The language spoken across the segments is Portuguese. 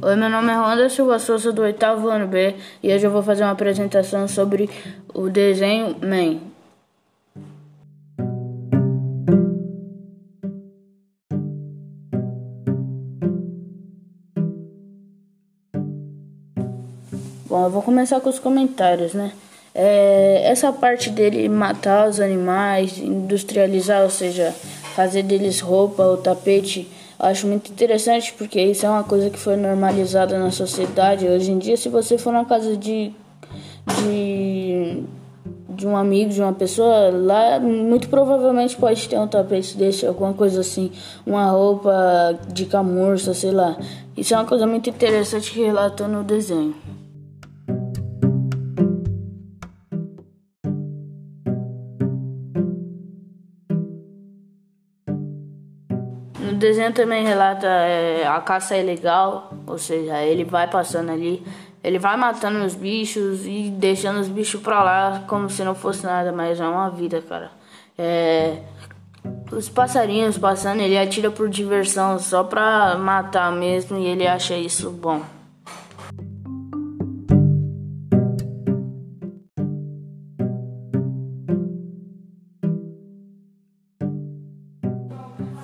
Oi, meu nome é Ronda Silva Souza do oitavo ano B e hoje eu vou fazer uma apresentação sobre o desenho Man. Bom, eu vou começar com os comentários, né? É, essa parte dele matar os animais, industrializar, ou seja, fazer deles roupa ou tapete Acho muito interessante porque isso é uma coisa que foi normalizada na sociedade. Hoje em dia, se você for na casa de, de, de um amigo, de uma pessoa, lá muito provavelmente pode ter um tapete desse, alguma coisa assim, uma roupa de camurça, sei lá. Isso é uma coisa muito interessante que relatou no desenho. No desenho também relata é, a caça é ilegal, ou seja, ele vai passando ali, ele vai matando os bichos e deixando os bichos pra lá como se não fosse nada, mas é uma vida, cara. É, os passarinhos passando, ele atira por diversão, só pra matar mesmo, e ele acha isso bom.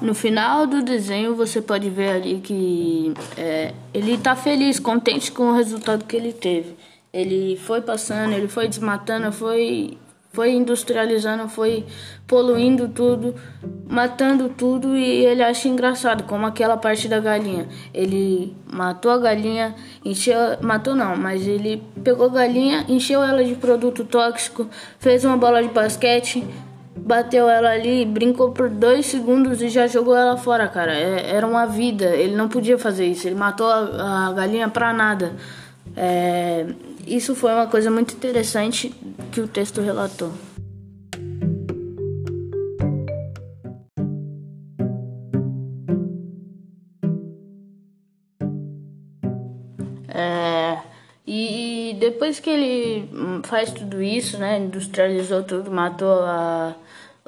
No final do desenho você pode ver ali que é, ele está feliz, contente com o resultado que ele teve. Ele foi passando, ele foi desmatando, foi, foi industrializando, foi poluindo tudo, matando tudo e ele acha engraçado, como aquela parte da galinha. Ele matou a galinha, encheu, matou não, mas ele pegou a galinha, encheu ela de produto tóxico, fez uma bola de basquete bateu ela ali, brincou por dois segundos e já jogou ela fora, cara. É, era uma vida, ele não podia fazer isso. Ele matou a, a galinha pra nada. É, isso foi uma coisa muito interessante que o texto relatou. É, e depois que ele faz tudo isso, né, industrializou tudo, matou a,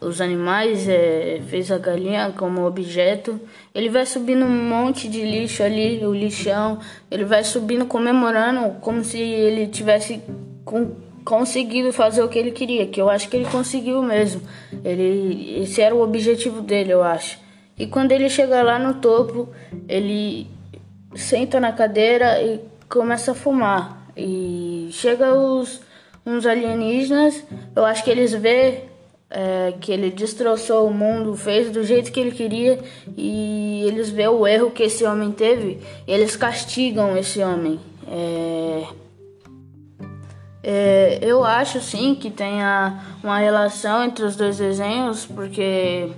os animais, é, fez a galinha como objeto. Ele vai subindo um monte de lixo ali, o lixão. Ele vai subindo comemorando como se ele tivesse com, conseguido fazer o que ele queria, que eu acho que ele conseguiu mesmo. Ele, esse era o objetivo dele, eu acho. E quando ele chega lá no topo, ele senta na cadeira e começa a fumar. E chega os uns alienígenas, eu acho que eles vê é, que ele destroçou o mundo, fez do jeito que ele queria e eles vê o erro que esse homem teve, eles castigam esse homem. É, é, eu acho sim que tenha uma relação entre os dois desenhos, porque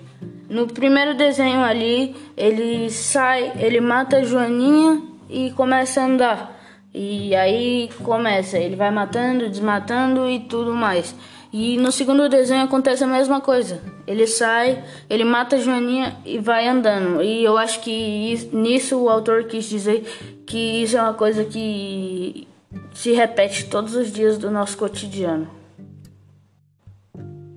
no primeiro desenho ali ele sai, ele mata a Joaninha e começa a andar. E aí começa, ele vai matando, desmatando e tudo mais. E no segundo desenho acontece a mesma coisa. Ele sai, ele mata a Joaninha e vai andando. E eu acho que isso, nisso o autor quis dizer que isso é uma coisa que se repete todos os dias do nosso cotidiano.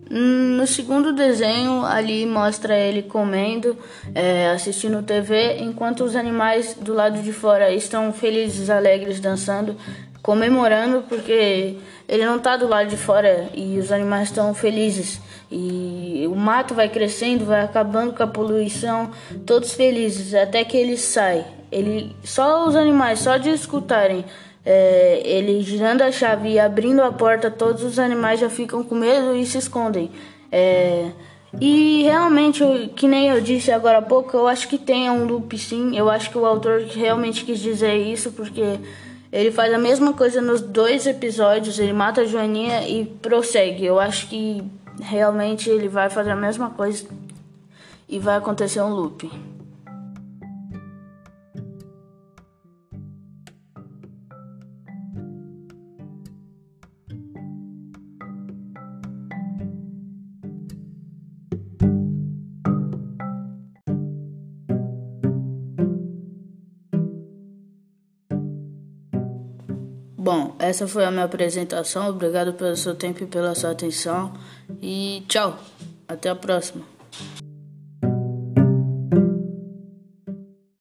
No segundo desenho, ali mostra ele comendo, é, assistindo TV, enquanto os animais do lado de fora estão felizes, alegres, dançando, comemorando, porque ele não está do lado de fora e os animais estão felizes. E o mato vai crescendo, vai acabando com a poluição, todos felizes, até que ele sai. Ele, só os animais, só de escutarem é, ele girando a chave e abrindo a porta, todos os animais já ficam com medo e se escondem. É, e realmente, que nem eu disse agora há pouco, eu acho que tem um loop sim. Eu acho que o autor realmente quis dizer isso, porque ele faz a mesma coisa nos dois episódios. Ele mata a Joaninha e prossegue. Eu acho que realmente ele vai fazer a mesma coisa e vai acontecer um loop. Bom, essa foi a minha apresentação. Obrigado pelo seu tempo e pela sua atenção. E tchau. Até a próxima.